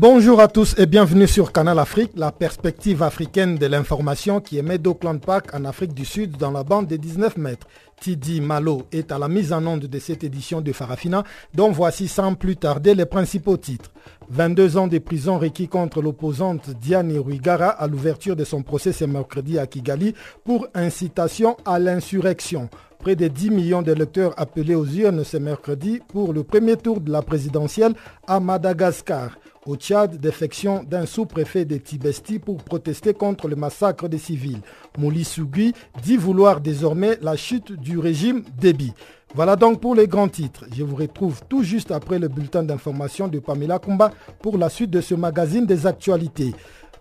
Bonjour à tous et bienvenue sur Canal Afrique, la perspective africaine de l'information qui émet d'Auckland Park en Afrique du Sud dans la bande des 19 mètres. Tidi Malo est à la mise en onde de cette édition de Farafina, dont voici sans plus tarder les principaux titres. 22 ans de prison requis contre l'opposante Diane Ruigara à l'ouverture de son procès ce mercredi à Kigali pour incitation à l'insurrection. Près de 10 millions d'électeurs appelés aux urnes ce mercredi pour le premier tour de la présidentielle à Madagascar. Au Tchad, défection d'un sous-préfet de Tibesti pour protester contre le massacre des civils. Mouli Sougui dit vouloir désormais la chute du régime Déby. Voilà donc pour les grands titres. Je vous retrouve tout juste après le bulletin d'information de Pamela Kumba pour la suite de ce magazine des actualités.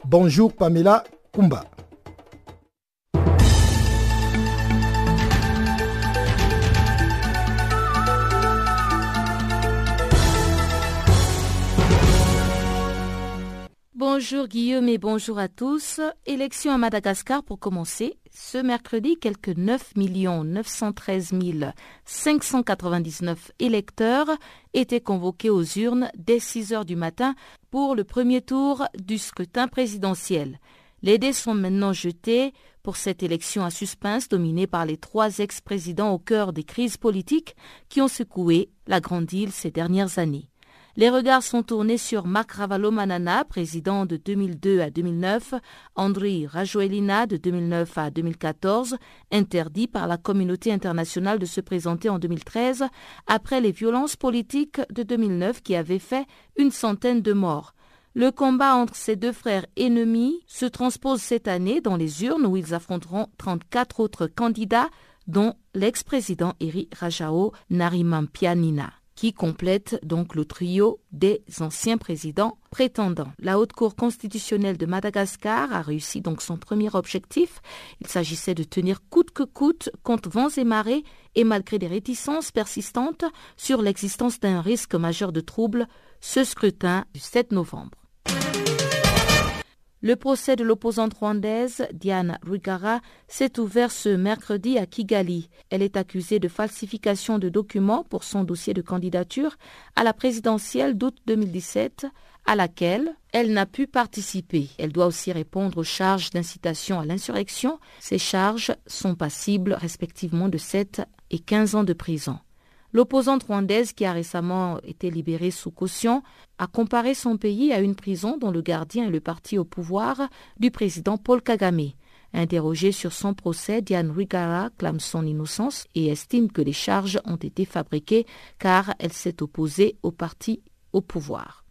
Bonjour Pamela Kumba. Bonjour Guillaume et bonjour à tous. Élection à Madagascar pour commencer. Ce mercredi, quelques 9 913 599 électeurs étaient convoqués aux urnes dès 6 heures du matin pour le premier tour du scrutin présidentiel. Les dés sont maintenant jetés pour cette élection à suspense dominée par les trois ex-présidents au cœur des crises politiques qui ont secoué la grande île ces dernières années. Les regards sont tournés sur Marc Ravalomanana, président de 2002 à 2009, Andri Rajoelina de 2009 à 2014, interdit par la communauté internationale de se présenter en 2013 après les violences politiques de 2009 qui avaient fait une centaine de morts. Le combat entre ces deux frères ennemis se transpose cette année dans les urnes où ils affronteront 34 autres candidats, dont l'ex-président Eri Rajao Narimampianina qui complète donc le trio des anciens présidents prétendants. La Haute Cour constitutionnelle de Madagascar a réussi donc son premier objectif. Il s'agissait de tenir coûte que coûte contre vents et marées et malgré des réticences persistantes sur l'existence d'un risque majeur de troubles, ce scrutin du 7 novembre. Le procès de l'opposante rwandaise Diane Rwigara s'est ouvert ce mercredi à Kigali. Elle est accusée de falsification de documents pour son dossier de candidature à la présidentielle d'août 2017 à laquelle elle n'a pu participer. Elle doit aussi répondre aux charges d'incitation à l'insurrection. Ces charges sont passibles respectivement de 7 et 15 ans de prison. L'opposante rwandaise, qui a récemment été libérée sous caution, a comparé son pays à une prison dont le gardien est le parti au pouvoir du président Paul Kagame. Interrogée sur son procès, Diane Rigara clame son innocence et estime que les charges ont été fabriquées car elle s'est opposée au parti au pouvoir.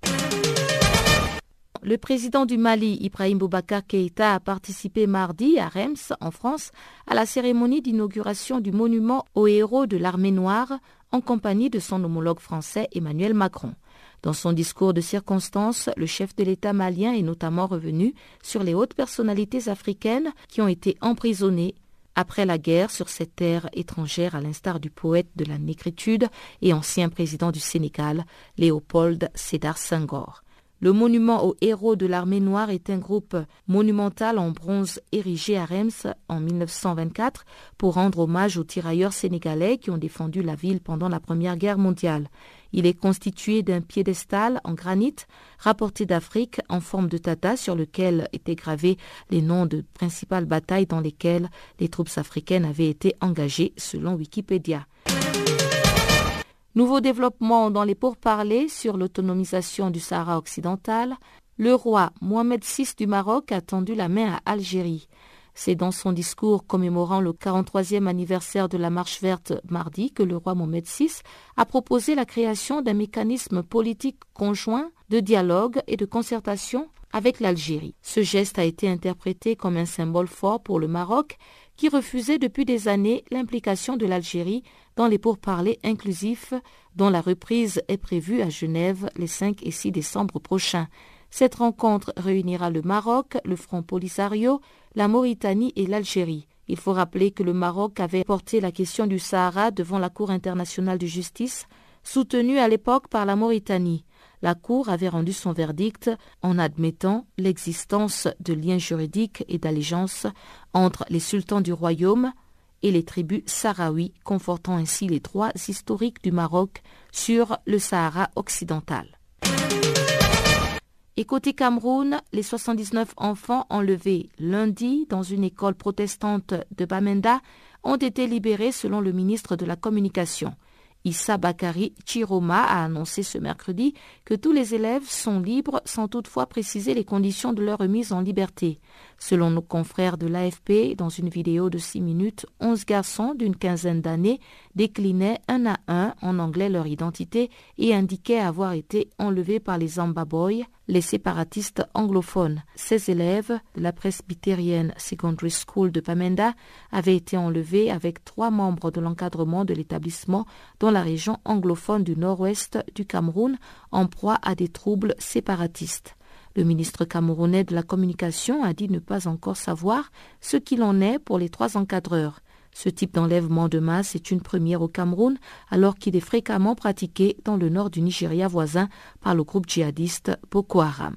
Le président du Mali, Ibrahim Boubacar Keïta, a participé mardi à Reims, en France, à la cérémonie d'inauguration du monument aux héros de l'armée noire en compagnie de son homologue français Emmanuel Macron. Dans son discours de circonstance, le chef de l'État malien est notamment revenu sur les hautes personnalités africaines qui ont été emprisonnées après la guerre sur cette terre étrangère à l'instar du poète de la négritude et ancien président du Sénégal, Léopold Sédar Senghor. Le monument aux héros de l'armée noire est un groupe monumental en bronze érigé à Reims en 1924 pour rendre hommage aux tirailleurs sénégalais qui ont défendu la ville pendant la Première Guerre mondiale. Il est constitué d'un piédestal en granit rapporté d'Afrique en forme de tata sur lequel étaient gravés les noms de principales batailles dans lesquelles les troupes africaines avaient été engagées selon Wikipédia. Nouveau développement dans les pourparlers sur l'autonomisation du Sahara occidental, le roi Mohamed VI du Maroc a tendu la main à Algérie. C'est dans son discours commémorant le 43e anniversaire de la Marche verte mardi que le roi Mohamed VI a proposé la création d'un mécanisme politique conjoint de dialogue et de concertation avec l'Algérie. Ce geste a été interprété comme un symbole fort pour le Maroc qui refusait depuis des années l'implication de l'Algérie dans les pourparlers inclusifs dont la reprise est prévue à Genève les 5 et 6 décembre prochains. Cette rencontre réunira le Maroc, le Front Polisario, la Mauritanie et l'Algérie. Il faut rappeler que le Maroc avait porté la question du Sahara devant la Cour internationale de justice, soutenue à l'époque par la Mauritanie. La Cour avait rendu son verdict en admettant l'existence de liens juridiques et d'allégeance entre les sultans du royaume et les tribus sahraouis, confortant ainsi les droits historiques du Maroc sur le Sahara occidental. Et côté Cameroun, les 79 enfants enlevés lundi dans une école protestante de Bamenda ont été libérés selon le ministre de la Communication. Issa Bakari Chiroma a annoncé ce mercredi que tous les élèves sont libres sans toutefois préciser les conditions de leur remise en liberté. Selon nos confrères de l'AFP, dans une vidéo de 6 minutes, 11 garçons d'une quinzaine d'années déclinaient un à un en anglais leur identité et indiquaient avoir été enlevés par les Zamba Boys, les séparatistes anglophones. Ces élèves de la presbytérienne Secondary School de Pamenda avaient été enlevés avec trois membres de l'encadrement de l'établissement dans la région anglophone du nord-ouest du Cameroun en proie à des troubles séparatistes. Le ministre camerounais de la Communication a dit ne pas encore savoir ce qu'il en est pour les trois encadreurs. Ce type d'enlèvement de masse est une première au Cameroun alors qu'il est fréquemment pratiqué dans le nord du Nigeria voisin par le groupe djihadiste Boko Haram.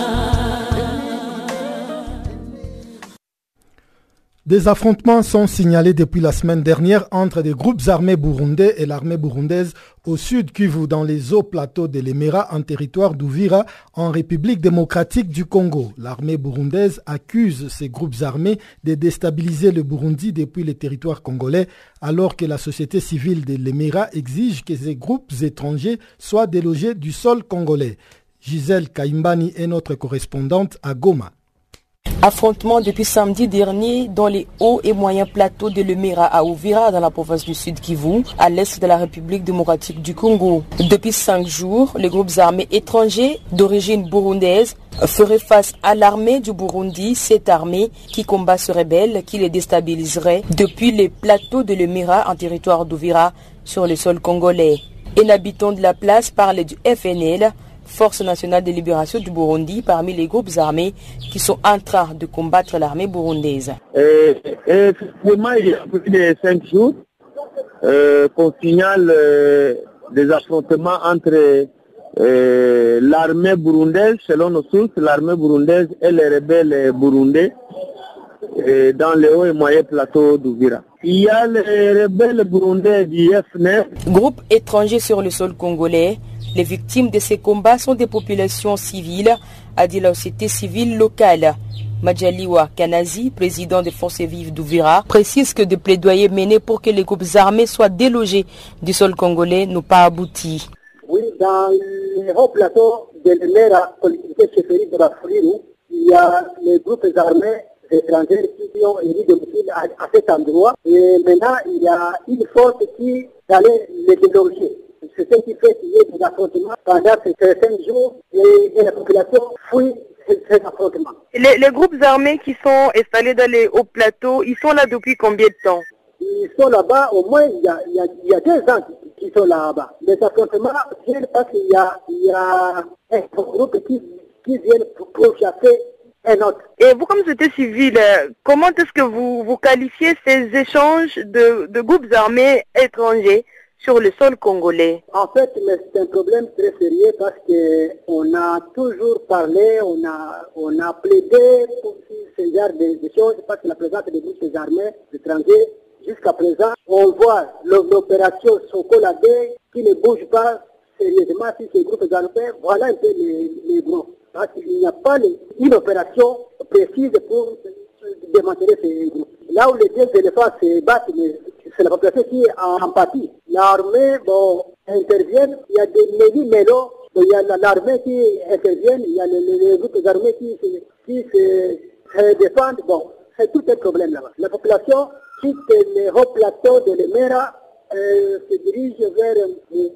Des affrontements sont signalés depuis la semaine dernière entre des groupes armés burundais et l'armée burundaise au sud Kivu dans les hauts plateaux de l'Emera en territoire d'Ouvira en République démocratique du Congo. L'armée burundaise accuse ces groupes armés de déstabiliser le Burundi depuis les territoires congolais alors que la société civile de l'Emera exige que ces groupes étrangers soient délogés du sol congolais. Gisèle Kaimbani est notre correspondante à Goma. Affrontement depuis samedi dernier dans les hauts et moyens plateaux de Lemera à Ouvira dans la province du Sud Kivu, à l'est de la République démocratique du Congo. Depuis cinq jours, les groupes armés étrangers d'origine burundaise feraient face à l'armée du Burundi, cette armée qui combat ce rebelle qui les déstabiliserait depuis les plateaux de Lemera en territoire d'Ouvira sur le sol congolais. Un habitant de la place parle du FNL Force nationale de libération du Burundi parmi les groupes armés qui sont en train de combattre l'armée burundaise. Et, effectivement, il y a plus de cinq jours euh, qu'on signale euh, des affrontements entre euh, l'armée burundaise, selon nos sources, l'armée burundaise et les rebelles burundais dans les hauts et moyens plateaux d'Ouvira. Il y a les rebelles burundais du FNF. Groupe étranger sur le sol congolais les victimes de ces combats sont des populations civiles, a dit la société civile locale. Majaliwa Kanazi, président des forces vives d'Ouvira, précise que des plaidoyers menés pour que les groupes armés soient délogés du sol congolais n'ont pas abouti. Oui, dans les hauts de l'EMERA, collectivité chefferie de la il y a les groupes armés étrangers qui ont émis domicile à, à cet endroit. Et maintenant, il y a une force qui allait les déloger c'est ce qui fait qu'il y ait des affrontements pendant ces cinq jours et, la population fuit ces affrontements. Les, les, groupes armés qui sont installés dans les hauts plateaux, ils sont là depuis combien de temps? Ils sont là-bas au moins il y a, il y a, il y a deux ans qu'ils sont là-bas. Les affrontements viennent parce qu'il y a, il y a un groupe qui, qui viennent pour, pour chasser un autre. Et vous, comme société civile, comment est-ce que vous, vous qualifiez ces échanges de, de groupes armés étrangers? Sur le sol congolais En fait, c'est un problème très sérieux parce qu'on a toujours parlé, on a, on a plaidé pour ce genre de, choses parce que la présence des groupes armés étrangers jusqu'à présent, on voit l'opération Sokola qui ne bouge pas sérieusement si ces groupes armés. Voilà un peu les, les. Parce qu'il n'y a pas une opération précise pour démanteler ces groupes. Là où les deux éléphants se battent, c'est la population qui est en. L'armée, bon, intervient, il y a des mélis mélos, il y a l'armée qui intervient, il y a les, groupes armés qui, qui se, se défendent. Bon, c'est tout un problème là-bas. La population quitte les hauts plateaux de l'Emera euh, se dirige vers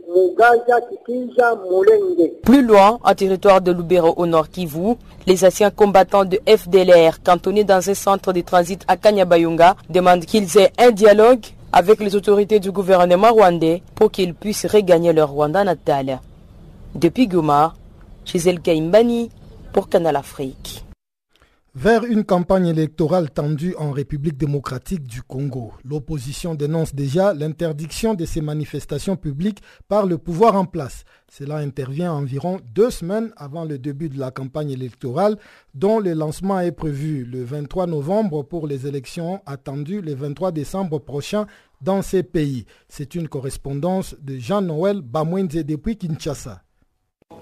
Mugaja, Kikija, Mulenge. Plus loin, en territoire de Lubero au nord Kivu, les anciens combattants de FDLR cantonnés dans un centre de transit à Kanyabayunga demandent qu'ils aient un dialogue avec les autorités du gouvernement rwandais pour qu'ils puissent regagner leur Rwanda natal. Depuis Goma, Gisèle Kaimbani pour Canal Afrique vers une campagne électorale tendue en République démocratique du Congo. L'opposition dénonce déjà l'interdiction de ces manifestations publiques par le pouvoir en place. Cela intervient environ deux semaines avant le début de la campagne électorale dont le lancement est prévu le 23 novembre pour les élections attendues le 23 décembre prochain dans ces pays. C'est une correspondance de Jean-Noël Bamwenze depuis Kinshasa.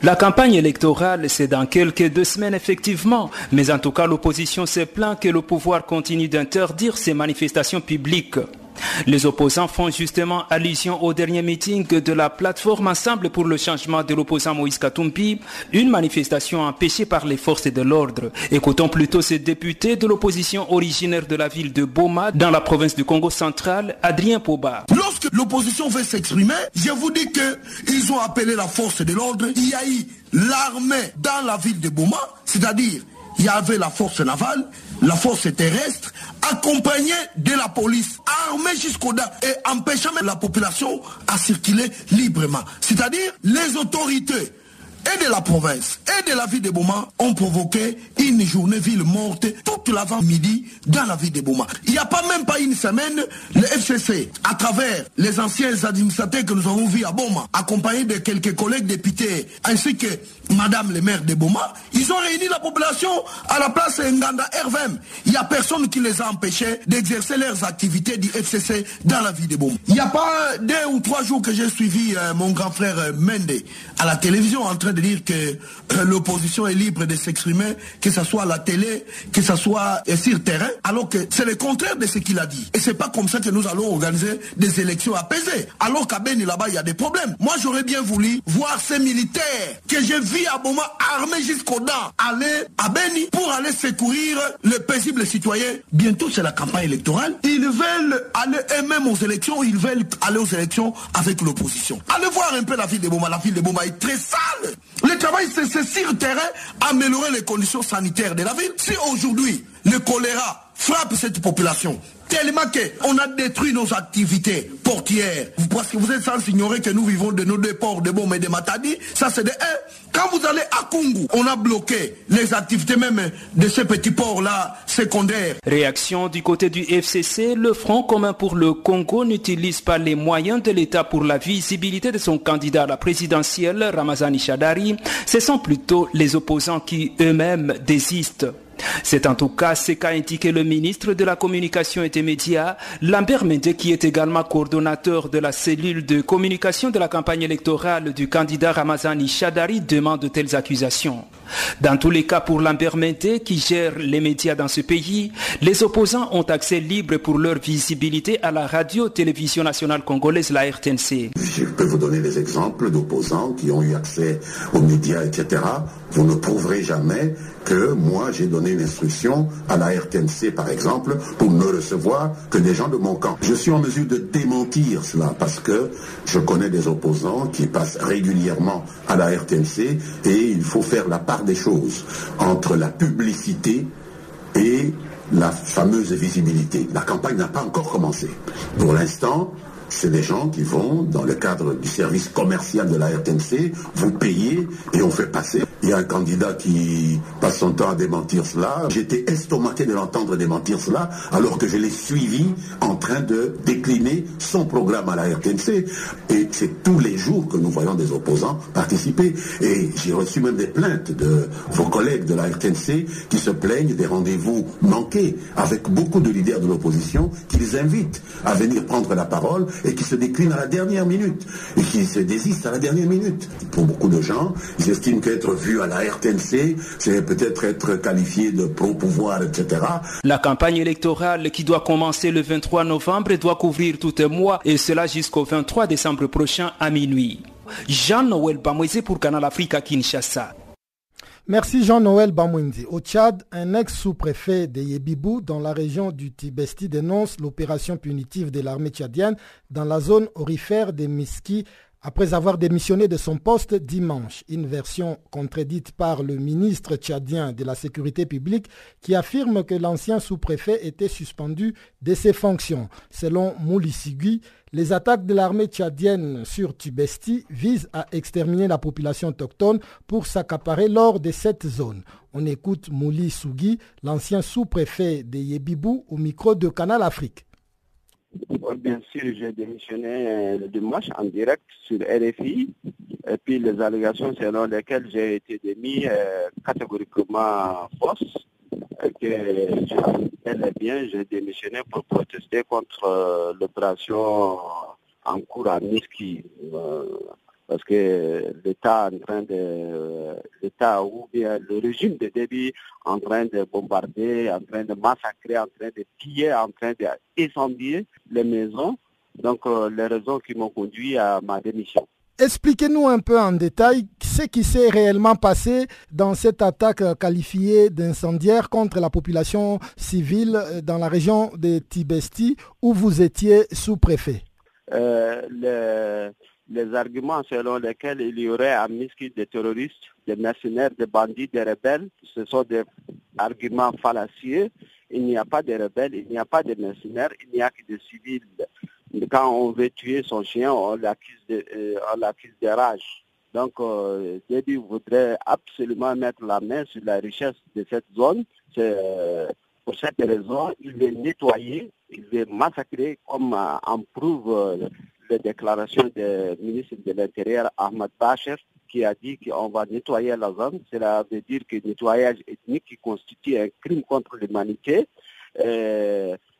La campagne électorale, c'est dans quelques deux semaines effectivement, mais en tout cas l'opposition s'est plaint que le pouvoir continue d'interdire ces manifestations publiques. Les opposants font justement allusion au dernier meeting de la plateforme Ensemble pour le changement de l'opposant Moïse Katumpi, une manifestation empêchée par les forces de l'ordre. Écoutons plutôt ces députés de l'opposition originaire de la ville de Boma, dans la province du Congo central, Adrien Poba. Lorsque l'opposition veut s'exprimer, je vous dis qu'ils ont appelé la force de l'ordre. Il y a eu l'armée dans la ville de Boma, c'est-à-dire il y avait la force navale, la force terrestre, accompagnée de la police, armée jusqu'au dents et empêchant la population à circuler librement. C'est-à-dire les autorités et de la province et de la ville de Boma ont provoqué une journée ville morte toute l'avant-midi dans la ville de Boma. Il n'y a pas même pas une semaine, le FCC, à travers les anciens administrateurs que nous avons vus à Boma, accompagnés de quelques collègues députés, ainsi que Madame le maire de Boma, ils ont réuni la population à la place Nganda RVM. Il n'y a personne qui les a empêchés d'exercer leurs activités du FCC dans la ville de Boma. Il n'y a pas deux ou trois jours que j'ai suivi euh, mon grand frère euh, Mende à la télévision en train de dire que euh, l'opposition est libre de s'exprimer, que ce soit à la télé, que ce soit euh, sur terrain, alors que c'est le contraire de ce qu'il a dit. Et c'est pas comme ça que nous allons organiser des élections apaisées. Alors qu'à Beni là-bas, il y a des problèmes. Moi, j'aurais bien voulu voir ces militaires que j'ai vus à Boma armés jusqu'aux dents aller à Beni pour aller secourir les paisibles citoyens. Bientôt, c'est la campagne électorale. Ils veulent aller eux-mêmes aux élections, ils veulent aller aux élections avec l'opposition. Allez voir un peu la ville de Boma. La ville de Boma est très sale. Le travail, c'est sur terrain, améliorer les conditions sanitaires de la ville. Si aujourd'hui, le choléra frappe cette population, tellement qu'on a détruit nos activités portières. Parce que vous êtes sans ignorer que nous vivons de nos deux ports de Bom et de Matadi. Ça, c'est de. Quand vous allez à Kungu, on a bloqué les activités même de ces petits ports-là secondaires. Réaction du côté du FCC, le Front commun pour le Congo n'utilise pas les moyens de l'État pour la visibilité de son candidat à la présidentielle, Ramazani Shadari. Ce sont plutôt les opposants qui eux-mêmes désistent. C'est en tout cas ce qu'a indiqué le ministre de la Communication et des Médias, Lambert Mende, qui est également coordonnateur de la cellule de communication de la campagne électorale du candidat Ramazani Shadari, demande de telles accusations. Dans tous les cas, pour Mende, qui gère les médias dans ce pays, les opposants ont accès libre pour leur visibilité à la radio-télévision nationale congolaise, la RTNC. Je peux vous donner des exemples d'opposants qui ont eu accès aux médias, etc. Vous ne prouverez jamais que moi j'ai donné une instruction à la RTNC par exemple pour ne recevoir que des gens de mon camp. Je suis en mesure de démentir cela parce que je connais des opposants qui passent régulièrement à la RTNC et il faut faire la part des choses entre la publicité et la fameuse visibilité. La campagne n'a pas encore commencé. Pour l'instant, c'est des gens qui vont, dans le cadre du service commercial de la RTNC, vous payer et on fait passer. Il y a un candidat qui passe son temps à démentir cela. J'étais estomaqué de l'entendre démentir cela, alors que je l'ai suivi en train de décliner son programme à la RTNC. Et c'est tous les jours que nous voyons des opposants participer. Et j'ai reçu même des plaintes de vos collègues de la RTNC qui se plaignent des rendez-vous manqués avec beaucoup de leaders de l'opposition qui les invitent à venir prendre la parole et qui se déclinent à la dernière minute et qui se désistent à la dernière minute. Pour beaucoup de gens, ils estiment qu'être vu à la RTNC, c'est peut-être être qualifié de pro-pouvoir, etc. La campagne électorale qui doit commencer le 23 novembre doit couvrir tout un mois et cela jusqu'au 23 décembre prochain à minuit. Jean-Noël Bamouizé pour Canal Africa Kinshasa. Merci Jean-Noël Bamouindi. Au Tchad, un ex-sous-préfet de Yébibou dans la région du Tibesti dénonce l'opération punitive de l'armée tchadienne dans la zone orifère des Miski après avoir démissionné de son poste dimanche, une version contredite par le ministre tchadien de la Sécurité publique qui affirme que l'ancien sous-préfet était suspendu de ses fonctions. Selon Moulissigui, les attaques de l'armée tchadienne sur Tibesti visent à exterminer la population autochtone pour s'accaparer l'or de cette zone. On écoute Mouli Sougui, l'ancien sous-préfet de Yébibou, au micro de Canal Afrique. Bien sûr, j'ai démissionné euh, le dimanche en direct sur RFI. Et puis les allégations selon lesquelles j'ai été démis euh, catégoriquement fausses. que bien, j'ai démissionné pour protester contre euh, l'opération en cours à Miski parce que l'État en train de l'État ou bien le régime de débit en train de bombarder, en train de massacrer, en train de piller, en train d'incendier les maisons. Donc euh, les raisons qui m'ont conduit à ma démission. Expliquez-nous un peu en détail ce qui s'est réellement passé dans cette attaque qualifiée d'incendiaire contre la population civile dans la région de Tibesti où vous étiez sous-préfet. Euh, les arguments selon lesquels il y aurait à des terroristes, des mercenaires, des bandits, des rebelles, ce sont des arguments fallacieux. Il n'y a pas de rebelles, il n'y a pas de mercenaires, il n'y a que des civils. Quand on veut tuer son chien, on l'accuse de, euh, rage. Donc, euh, voudrait absolument mettre la main sur la richesse de cette zone. Euh, pour cette raison, il veut nettoyer, il veut massacrer, comme euh, en prouve les déclarations du ministre de l'Intérieur, Ahmad Bacher, qui a dit qu'on va nettoyer la zone. Cela veut dire que le nettoyage ethnique qui constitue un crime contre l'humanité.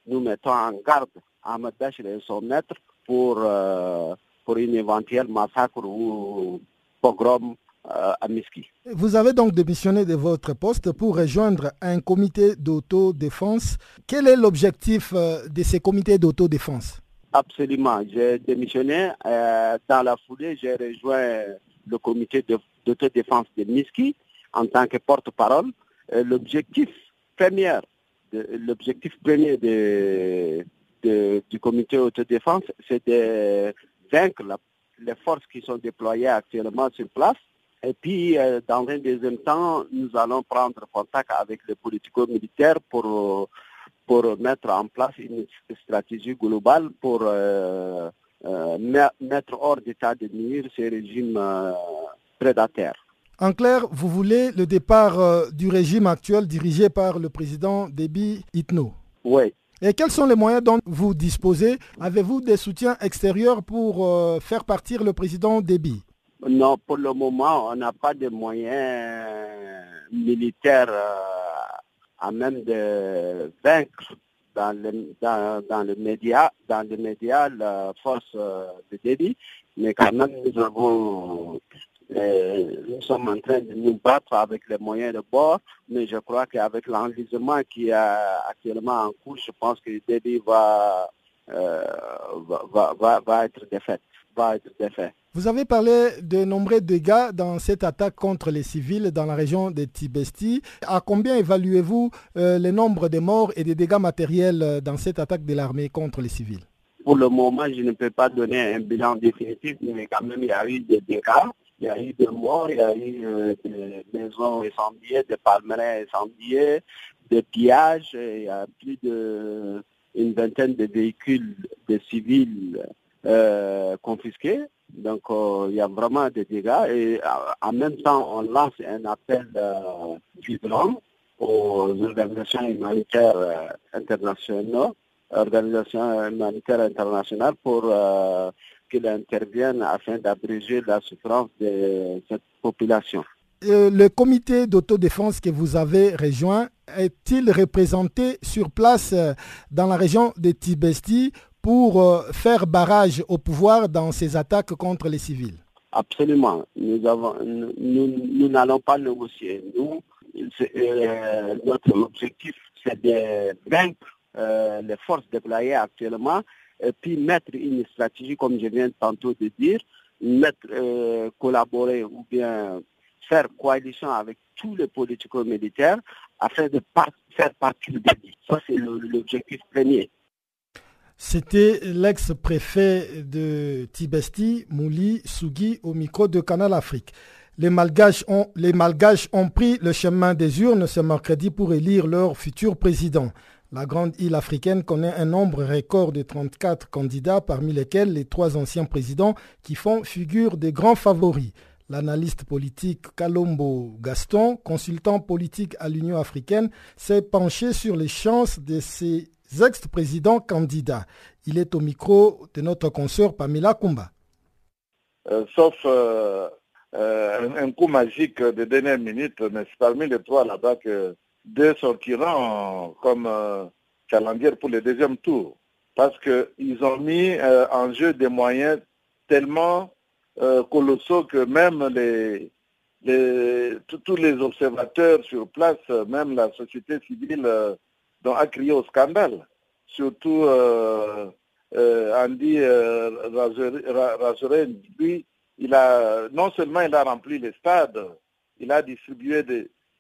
nous mettons en garde Ahmad Bacher et son maître pour, euh, pour une éventuelle massacre ou pogrom euh, à Miski. Vous avez donc démissionné de votre poste pour rejoindre un comité d'autodéfense. Quel est l'objectif euh, de ces comités d'autodéfense? Absolument. J'ai démissionné. Euh, dans la foulée, j'ai rejoint le comité d'autodéfense de, Miski en tant que porte-parole. Euh, l'objectif premier, l'objectif premier de, du comité d'autodéfense, c'est de vaincre les forces qui sont déployées actuellement sur place. Et puis, euh, dans un deuxième temps, nous allons prendre contact avec les politico-militaires pour pour mettre en place une stratégie globale pour euh, euh, mettre hors d'état de nuire ces régimes euh, prédateurs. En clair, vous voulez le départ du régime actuel dirigé par le président Déby Itno Oui. Et quels sont les moyens dont vous disposez? Avez-vous des soutiens extérieurs pour faire partir le président Déby? Non, pour le moment, on n'a pas de moyens militaires à même de vaincre dans le, dans, dans le média, dans le média la force euh, de débit, mais quand même nous avons euh, nous sommes en train de nous battre avec les moyens de bord, mais je crois qu'avec l'enlisement qui est actuellement en cours, je pense que le débit va, euh, va, va, va, être défait. Va être défait. Vous avez parlé de nombreux dégâts dans cette attaque contre les civils dans la région de Tibesti. À combien évaluez-vous euh, le nombre de morts et des dégâts matériels euh, dans cette attaque de l'armée contre les civils? Pour le moment, je ne peux pas donner un bilan définitif, mais quand même, il y a eu des dégâts. Il y a eu des morts, il y a eu euh, des maisons incendiées, des palmerins incendiés, des pillages. Il y a plus d'une vingtaine de véhicules de civils confisqués. Donc euh, il y a vraiment des dégâts et euh, en même temps on lance un appel euh, vibrant aux organisations humanitaires internationales, organisations humanitaires internationales pour qu'il intervienne afin d'abréger la souffrance de cette population. le comité d'autodéfense que vous avez rejoint est-il représenté sur place euh, dans la région de Tibesti pour euh, faire barrage au pouvoir dans ses attaques contre les civils Absolument. Nous nous, n'allons pas négocier. Nous, euh, notre objectif, c'est de vaincre les forces déployées actuellement et puis mettre une stratégie, comme je viens tantôt de dire, mettre, collaborer ou bien faire coalition avec tous les politico-militaires afin de faire partie de Ça, c'est l'objectif premier. C'était l'ex-préfet de Tibesti, Mouli Sougui, au micro de Canal Afrique. Les Malgaches, ont, pris le chemin des urnes ce mercredi pour élire leur futur président. La grande île africaine connaît un nombre record de 34 candidats, parmi lesquels les trois anciens présidents qui font figure des grands favoris. L'analyste politique Kalombo Gaston, consultant politique à l'Union africaine, s'est penché sur les chances de ces ex-présidents candidats. Il est au micro de notre consoeur Pamela Kumba. Euh, sauf euh, euh, un, coup magique de dernière minute, mais c'est parmi les trois là-bas que deux sortiront comme challenger pour le deuxième tour. Parce qu'ils ont mis en jeu des moyens tellement colossaux que même les, tous les observateurs sur place, même la société civile, euh, a crié au scandale. Surtout euh, Andy Razoren, lui, il a, non seulement il a rempli les stades, il a distribué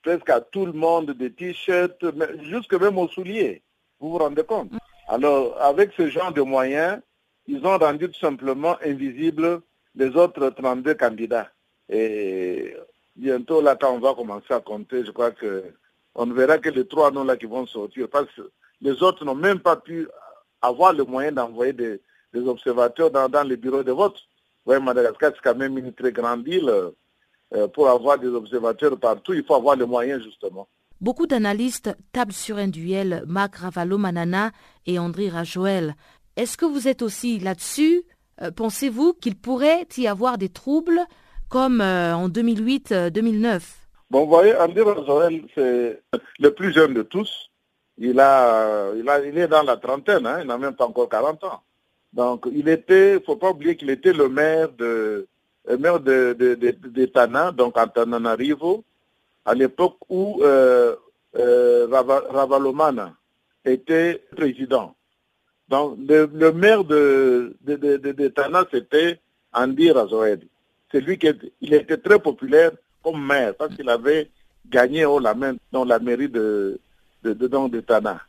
presque à tout le monde des t-shirts, jusque même aux souliers. Vous vous rendez compte? Alors, avec ce genre de moyens, ils ont rendu tout simplement invisible les autres 32 candidats. Et bientôt, là, quand on va commencer à compter, je crois que on ne verra que les trois noms là qui vont sortir. Parce que les autres n'ont même pas pu avoir le moyen d'envoyer des, observateurs dans, les bureaux de vote. Madagascar, c'est quand même une très grande île. Euh, pour avoir des observateurs partout, il faut avoir les moyens, justement. Beaucoup d'analystes tablent sur un duel Marc Ravalo-Manana et André Rajoel. Est-ce que vous êtes aussi là-dessus? Euh, pensez-vous qu'il pourrait y avoir des troubles comme euh, en 2008-2009 Bon, vous voyez, Andy Razoel, c'est le plus jeune de tous. Il, a, il, a, il est dans la trentaine, hein, il n'a même pas encore 40 ans. Donc, il était, il ne faut pas oublier qu'il était le maire de, le maire de, de, de, Tana, donc Antananarivo, à l'époque où euh, euh, Ravalomana était président. Donc, le, maire de, de, de, Tana, c'était Andy Razoed. C'est lui qui il était très populaire comme maire parce qu'il avait gagné haut la dans la mairie de, de, de, Tana.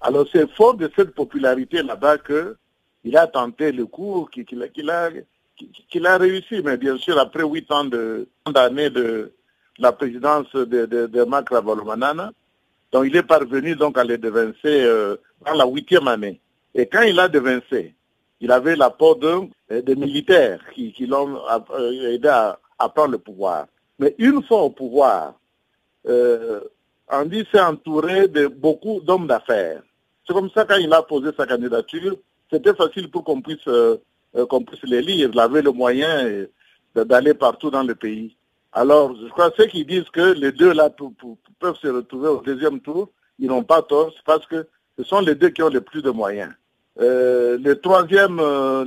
Alors, c'est fort de cette popularité là-bas qu'il a tenté le coup, qu'il a, qu'il a réussi. Mais bien sûr, après huit ans d'années de, la présidence de, de, de Marc donc il est parvenu donc à les devancer euh, dans la huitième année. Et quand il a devancé, il avait l'apport de, euh, des militaires qui, qui l'ont euh, aidé à, prendre le pouvoir. Mais une fois au pouvoir, euh, Andy s'est entouré de beaucoup d'hommes d'affaires. C'est comme ça quand il a posé sa candidature, c'était facile pour qu'on puisse, euh, qu'on puisse les lire. Il avait le moyen d'aller partout dans le pays. Alors, je crois que ceux qui disent que les deux là peuvent se retrouver au deuxième tour, ils n'ont pas tort, parce que ce sont les deux qui ont le plus de moyens. Euh, le troisième, euh,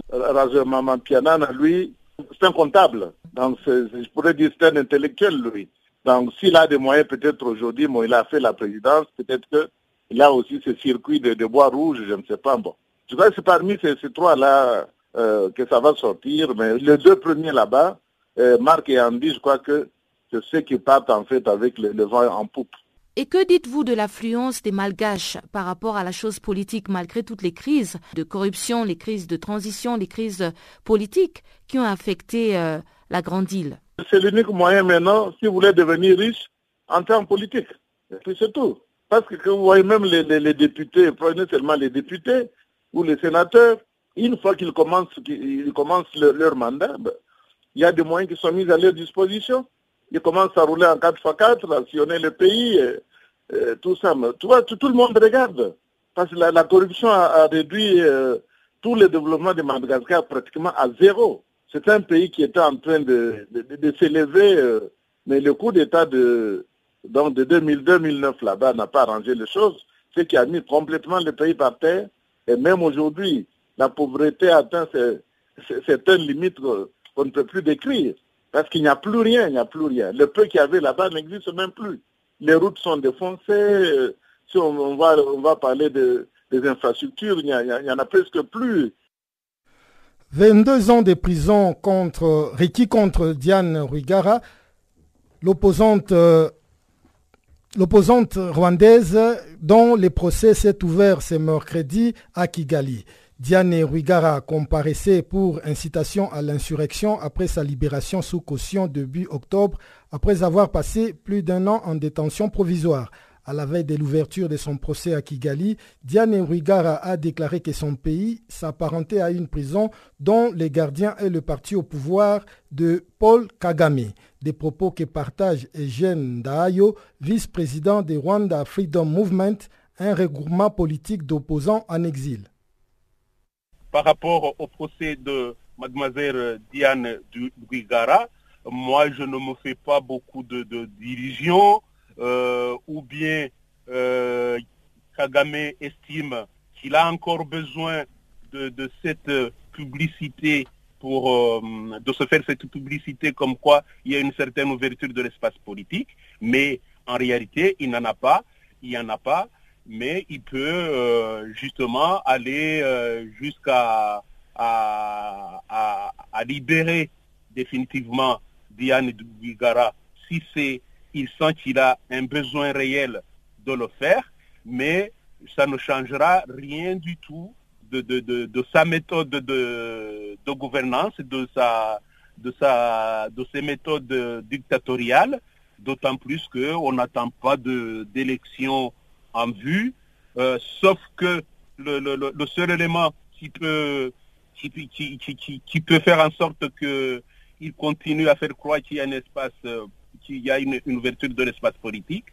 Maman Pianana, lui, c'est un comptable. Donc, je pourrais dire c'est un intellectuel, lui. Donc, s'il a des moyens, peut-être aujourd'hui, bon, il a fait la présidence, peut-être qu'il a aussi ce circuit de, bois rouge, je ne sais pas. Bon. Je crois que c'est parmi ces, trois-là euh, que ça va sortir, mais les deux premiers là-bas, euh, Marc et Andy, je crois que c'est ceux qui partent en fait avec le, le vent en poupe. Et que dites-vous de l'affluence des Malgaches par rapport à la chose politique malgré toutes les crises de corruption, les crises de transition, les crises politiques qui ont affecté euh, la grande île? C'est l'unique moyen maintenant, si vous voulez devenir riche, en politique. c'est tout. Parce que vous voyez même les, députés, prenez seulement les députés ou les sénateurs, une fois qu'ils commencent, commencent leur, mandat, ben, il y a des moyens qui sont mis à leur disposition il commence à rouler en 4x4, à sillonner le pays, tout ça. Tu vois, tout, le monde regarde. Parce que la, corruption a, réduit euh, tout le développement de Madagascar pratiquement à zéro. C'est un pays qui était en train de, de, s'élever, euh, mais le coup d'État de, de 2000-2009 là-bas n'a pas arrangé les choses, ce qui a mis complètement le pays par terre. Et même aujourd'hui, la pauvreté atteint certaines limites qu'on ne peut plus décrire. Parce qu'il n'y a plus rien, il n'y a plus rien. Le peu qu'il y avait là-bas n'existe même plus. Les routes sont défoncées. Euh, si on, va, parler de, des infrastructures, il n'y en a presque plus. 22 ans de prison contre, requis contre Diane l'opposante euh, l'opposante rwandaise dont le procès s'est ouvert ce mercredi à Kigali. Diane Rwigara comparaissait pour incitation à l'insurrection après sa libération sous caution début octobre, après avoir passé plus d'un an en détention provisoire. À la veille de l'ouverture de son procès à Kigali, Diane Rwigara a déclaré que son pays s'apparentait à une prison dont les gardiens est le parti au pouvoir de Paul Kagame. Des propos que partage Eugène Dahayo, vice-président de Rwanda Freedom Movement, un regroupement politique d'opposants en exil. Par rapport au procès de mademoiselle Diane Rwigara, moi je ne me fais pas beaucoup de, de euh, ou bien euh, Kagame estime qu'il a encore besoin de, cette publicité pour euh, de se faire cette publicité comme quoi il y a une certaine ouverture de l'espace politique, mais en réalité il n'en a pas, il n'y en a pas, mais il peut justement aller jusqu'à à, libérer définitivement Diane Dugara si c'est il sent qu'il a un besoin réel de le faire, mais ça ne changera rien du tout de, de, sa méthode de, gouvernance, de, sa, de, sa, de ses méthodes dictatoriales, d'autant plus qu'on n'attend pas d'élection en vue, euh, sauf que le, seul élément qui peut, qui, peut faire en sorte qu'il continue à faire croire qu'il y a un espace euh, qu'il y a une, ouverture de l'espace politique,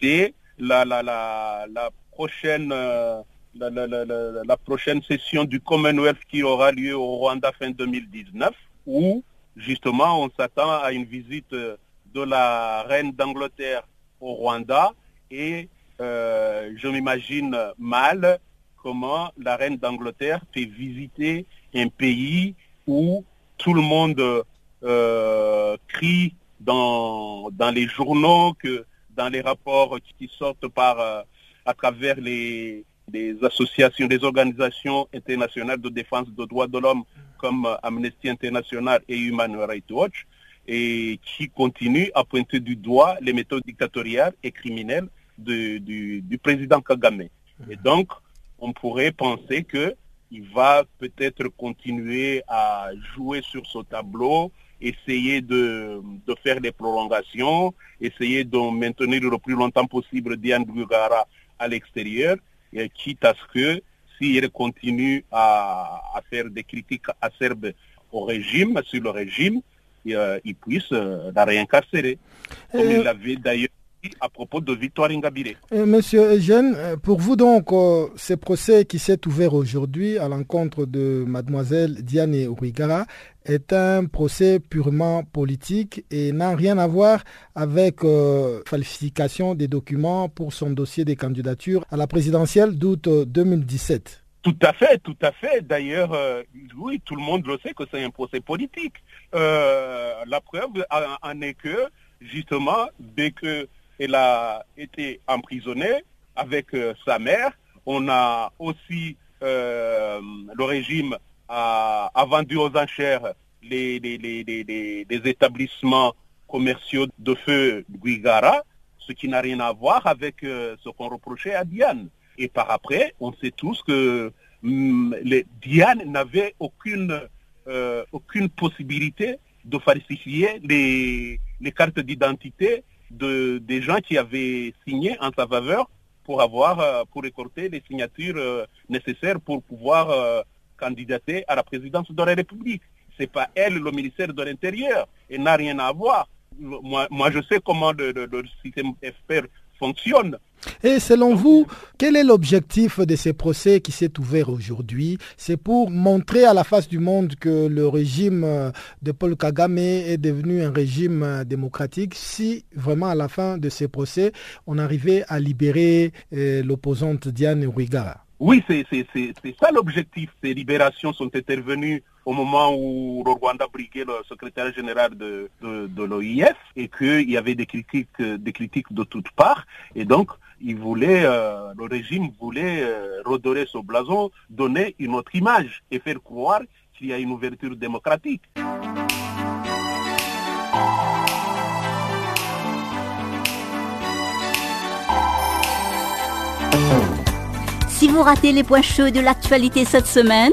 c'est la, la, la, la, prochaine, euh, la, prochaine session du Commonwealth qui aura lieu au Rwanda fin 2019, où justement on s'attend à une visite de la reine d'Angleterre au Rwanda et euh, je m'imagine mal comment la reine d'Angleterre fait visiter un pays où tout le monde euh, crie dans, dans les journaux, que dans les rapports qui sortent par, euh, à travers les, associations, des organisations internationales de défense des droits de l'homme comme Amnesty International et Human Rights Watch, et qui continuent à pointer du doigt les méthodes dictatoriales et criminelles du, du, président Kagame. Et donc, on pourrait penser qu'il va peut-être continuer à jouer sur ce tableau essayer de, faire des prolongations, essayer de maintenir le plus longtemps possible Diane Bugara à l'extérieur, quitte à ce que s'il continue à, faire des critiques acerbes au régime, sur le régime, euh, il puisse euh, la réincarcérer. Comme il l'avait d'ailleurs à propos de Victoire Ingabire. Monsieur Eugène, pour vous donc, euh, ce procès qui s'est ouvert aujourd'hui à l'encontre de mademoiselle Diane Ouigara est un procès purement politique et n'a rien à voir avec euh, falsification des documents pour son dossier des candidatures à la présidentielle d'août 2017. Euh, tout à fait, tout à fait. D'ailleurs, oui, tout le monde le sait que c'est un procès politique. la preuve en est que, justement, dès que elle a été emprisonnée avec euh, sa mère. On a aussi, euh, le régime a, vendu aux enchères les, établissements commerciaux de feu Guigara, ce qui n'a rien à voir avec euh, ce qu'on reprochait à Diane. Et par après, on sait tous que hum, Diane n'avait aucune, aucune possibilité de falsifier les, les cartes d'identité de, des gens qui avaient signé en sa faveur pour avoir, euh, pour récolter les signatures euh, nécessaires pour pouvoir euh, candidater à la présidence de la République. C'est pas elle, le ministère de l'Intérieur. Elle n'a rien à voir. Moi, moi, je sais comment le, système FPR fonctionne. Et selon vous, quel est l'objectif de ces procès qui s'est ouvert aujourd'hui? C'est pour montrer à la face du monde que le régime de Paul Kagame est devenu un régime démocratique si vraiment à la fin de ces procès, on arrivait à libérer euh, l'opposante Diane Ouigara. Oui, c'est ça l'objectif. Ces libérations sont intervenues au moment où Rwanda briguait le secrétaire général de, l'OIF et qu'il y avait des critiques, des critiques de toutes parts. Et donc, euh, le régime voulait euh, redorer ce blason, donner une autre image et faire croire qu'il y a une ouverture démocratique. Si vous ratez les points chauds de l'actualité cette semaine,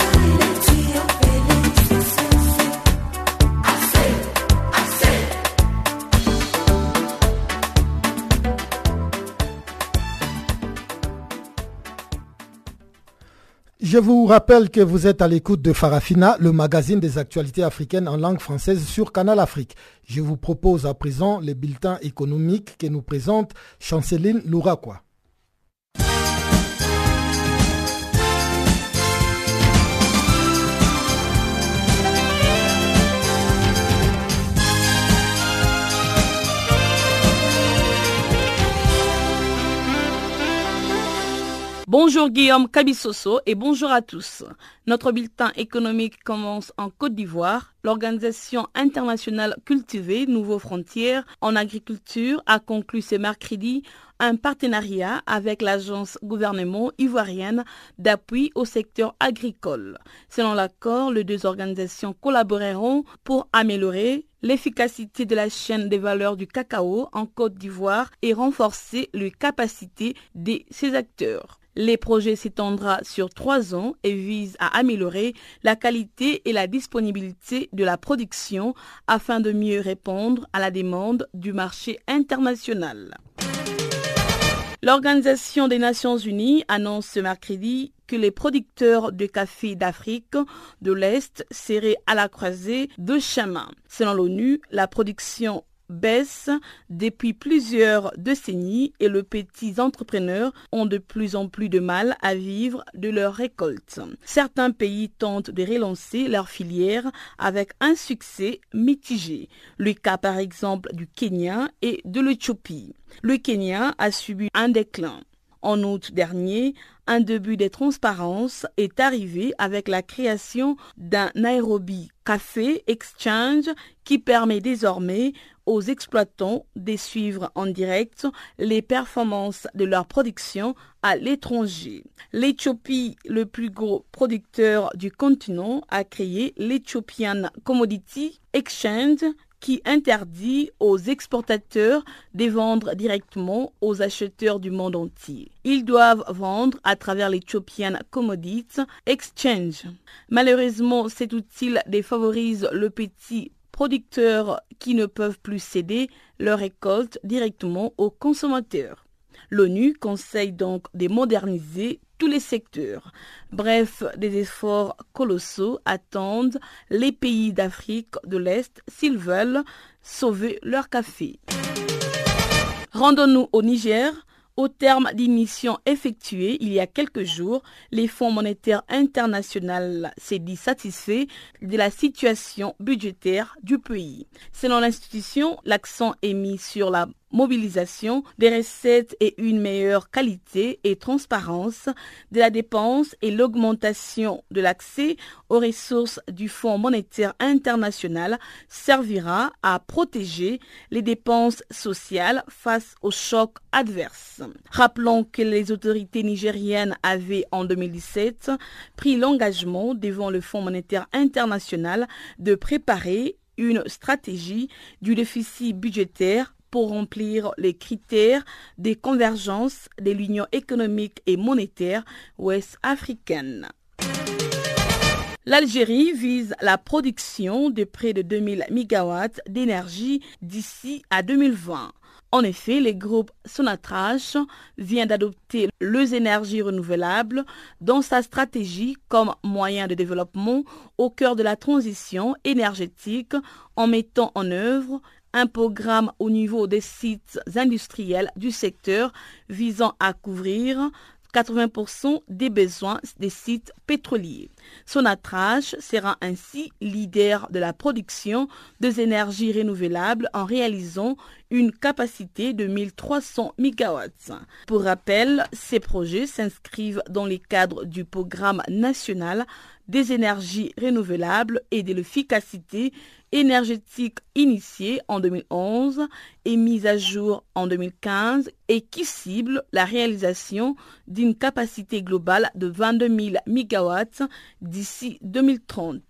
Je vous rappelle que vous êtes à l'écoute de Farafina, le magazine des actualités africaines en langue française sur Canal Afrique. Je vous propose à présent les bulletins économiques que nous présente Chanceline Louraquois. Bonjour Guillaume Kabissoso et bonjour à tous. Notre bulletin économique commence en Côte d'Ivoire. L'Organisation internationale cultivée Nouveau Frontières en agriculture a conclu ce mercredi un partenariat avec l'agence gouvernement ivoirienne d'appui au secteur agricole. Selon l'accord, les deux organisations collaboreront pour améliorer l'efficacité de la chaîne des valeurs du cacao en Côte d'Ivoire et renforcer les capacités de ses acteurs. Les projets s'étendra sur trois ans et visent à améliorer la qualité et la disponibilité de la production afin de mieux répondre à la demande du marché international. L'Organisation des Nations Unies annonce ce mercredi que les producteurs de café d'Afrique de l'Est seraient à la croisée de chemins. Selon l'ONU, la production baisse depuis plusieurs décennies et les petits entrepreneurs ont de plus en plus de mal à vivre de leurs récoltes. Certains pays tentent de relancer leur filière avec un succès mitigé. Le cas par exemple du Kenya et de l'Éthiopie. Le Kenya a subi un déclin. En août dernier, un début de transparence est arrivé avec la création d'un Nairobi Café Exchange qui permet désormais aux exploitants de suivre en direct les performances de leur production à l'étranger. L'Éthiopie, le plus gros producteur du continent, a créé l'Ethiopian Commodity Exchange qui interdit aux exportateurs de vendre directement aux acheteurs du monde entier. Ils doivent vendre à travers l'Ethiopian Commodities Exchange. Malheureusement, cet outil défavorise le petit producteurs qui ne peuvent plus céder leur récolte directement aux consommateurs. L'ONU conseille donc de moderniser tous les secteurs. Bref, des efforts colossaux attendent les pays d'Afrique de l'Est s'ils veulent sauver leur café. Rendons-nous au Niger au terme d'une mission effectuée il y a quelques jours, les Fonds monétaires internationaux s'est dit satisfait de la situation budgétaire du pays. Selon l'institution, l'accent est mis sur la mobilisation des recettes et une meilleure qualité et transparence de la dépense et l'augmentation de l'accès aux ressources du Fonds monétaire international servira à protéger les dépenses sociales face aux chocs adverses. Rappelons que les autorités nigériennes avaient en 2017 pris l'engagement devant le Fonds monétaire international de préparer une stratégie du déficit budgétaire pour remplir les critères des convergences de l'Union économique et monétaire ouest-africaine. L'Algérie vise la production de près de 2000 MW d'énergie d'ici à 2020. En effet, le groupe Sonatrach vient d'adopter les énergies renouvelables dans sa stratégie comme moyen de développement au cœur de la transition énergétique en mettant en œuvre un programme au niveau des sites industriels du secteur visant à couvrir 80% des besoins des sites pétroliers. Sonatrach sera ainsi leader de la production des énergies renouvelables en réalisant une capacité de 1300 MW. Pour rappel, ces projets s'inscrivent dans les cadres du programme national des énergies renouvelables et de l'efficacité énergétique initiée en 2011 et mise à jour en 2015 et qui cible la réalisation d'une capacité globale de 22 000 MW d'ici 2030.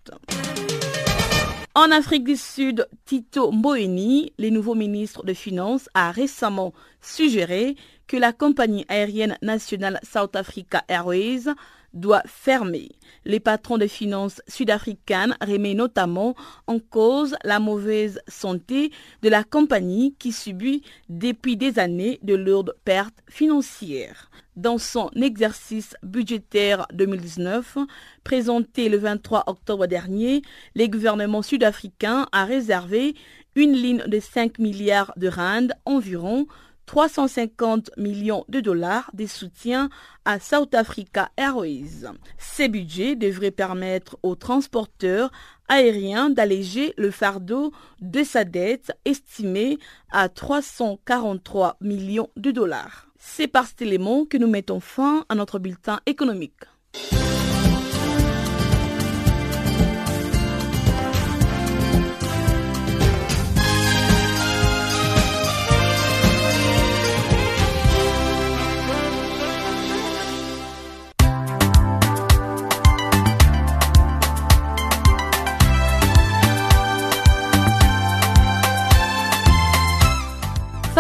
En Afrique du Sud, Tito Mboweni, le nouveau ministre des Finances, a récemment suggéré que la compagnie aérienne nationale South Africa Airways doit fermer. Les patrons des finances sud-africaines remettent notamment en cause la mauvaise santé de la compagnie qui subit depuis des années de lourdes pertes financières. Dans son exercice budgétaire 2019, présenté le 23 octobre dernier, le gouvernement sud-africain a réservé une ligne de 5 milliards de rand environ 350 millions de dollars de soutien à South Africa Airways. Ces budgets devraient permettre aux transporteurs aériens d'alléger le fardeau de sa dette estimée à 343 millions de dollars. C'est par cet élément que nous mettons fin à notre bulletin économique.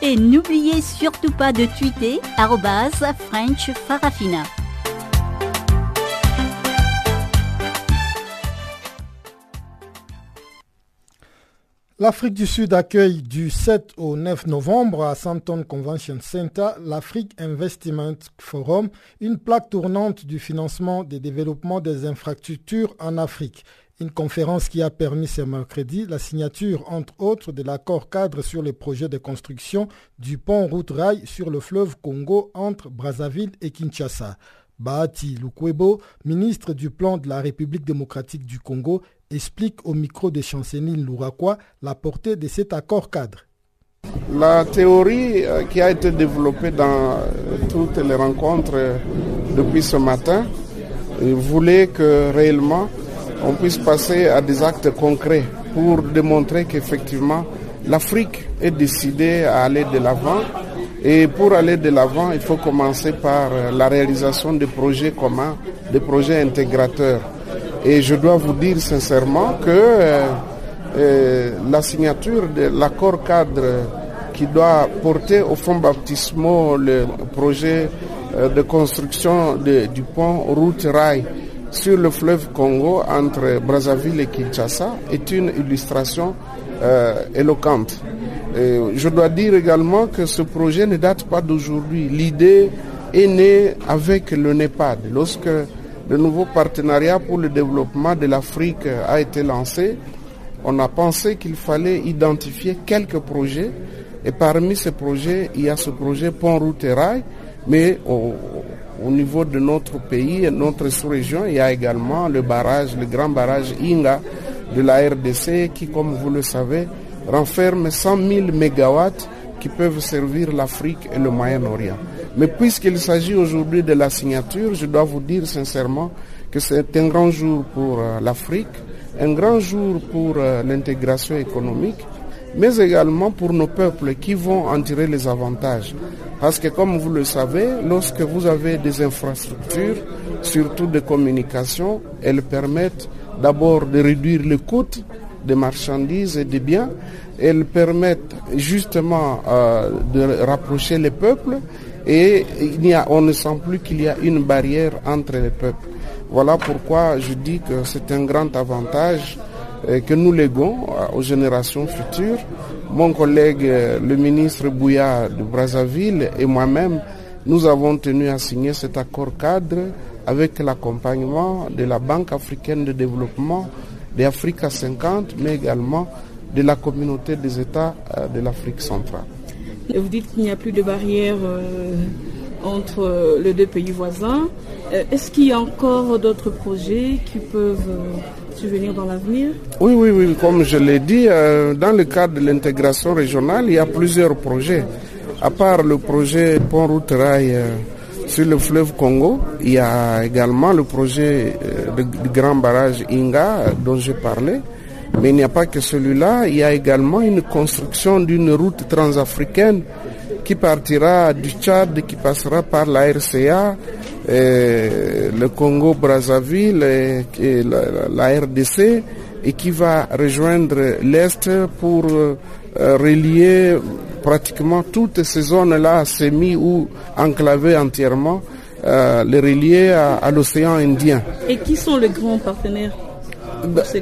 Et n'oubliez surtout pas de tweeter French Farafina. L'Afrique du Sud accueille du 7 au 9 novembre à Santon Convention Center l'Afrique Investment Forum, une plaque tournante du financement des développements des infrastructures en Afrique. Une conférence qui a permis ce mercredi la signature, entre autres, de l'accord cadre sur les projets de construction du pont route-rail sur le fleuve Congo entre Brazzaville et Kinshasa. Bahati Lukwebo, ministre du Plan de la République démocratique du Congo, explique au micro de Chanceline Louraquois la portée de cet accord cadre. La théorie euh, qui a été développée dans euh, toutes les rencontres euh, depuis ce matin voulait que réellement on puisse passer à des actes concrets pour démontrer qu'effectivement l'Afrique est décidée à aller de l'avant. Et pour aller de l'avant, il faut commencer par euh, la réalisation de projets communs, des projets intégrateurs. Et je dois vous dire sincèrement que euh, euh, la signature de l'accord cadre qui doit porter au fond baptismaux le projet de construction du pont route-rail sur le fleuve Congo entre Brazzaville et Kinshasa est une illustration euh, éloquente. je dois dire également que ce projet ne date pas d'aujourd'hui. L'idée est née avec le NEPAD. Lorsque le nouveau partenariat pour le développement de l'Afrique a été lancé, on a pensé qu'il fallait identifier quelques projets. Et parmi ces projets, il y a ce projet Pont Route et Rail, mais au niveau de notre pays et notre sous-région, il y a également le barrage, le grand barrage Inga de la RDC qui, comme vous le savez, renferme 100 000 mégawatts qui peuvent servir l'Afrique et le Moyen-Orient. Mais puisqu'il s'agit aujourd'hui de la signature, je dois vous dire sincèrement que c'est un grand jour pour euh, l'Afrique, un grand jour pour euh, l'intégration économique, mais également pour nos peuples qui vont en tirer les avantages. Parce que comme vous le savez, lorsque vous avez des infrastructures, surtout de communication, elles permettent d'abord de réduire le coût des marchandises et des biens, elles permettent justement euh, de rapprocher les peuples et il a, on ne sent plus qu'il y a une barrière entre les peuples. Voilà pourquoi je dis que c'est un grand avantage que nous léguons euh, aux générations futures. Mon collègue, le ministre Bouya de Brazzaville et moi-même, nous avons tenu à signer cet accord cadre avec l'accompagnement de la Banque africaine de développement, d'Africa 50, mais également de la communauté des États de l'Afrique centrale. Vous dites qu'il n'y a plus de barrières euh, entre euh, les deux pays voisins. Euh, est-ce qu'il y a encore d'autres projets qui peuvent Oui, oui, oui. Comme je l'ai dit, dans le cadre de l'intégration régionale, il y a plusieurs projets. À part le projet pont-route rail sur le fleuve Congo, il y a également le projet de, de grand barrage Inga dont j'ai parlé. Mais il n'y a pas que celui-là, il y a également une construction d'une route transafricaine qui partira du Tchad, qui passera par la RCA, le Congo-Brazzaville et, la, RDC, et qui va rejoindre l'Est pour relier pratiquement toutes ces zones-là semi ou enclavées entièrement, les relier à l'océan Indien. Et qui sont les grands partenaires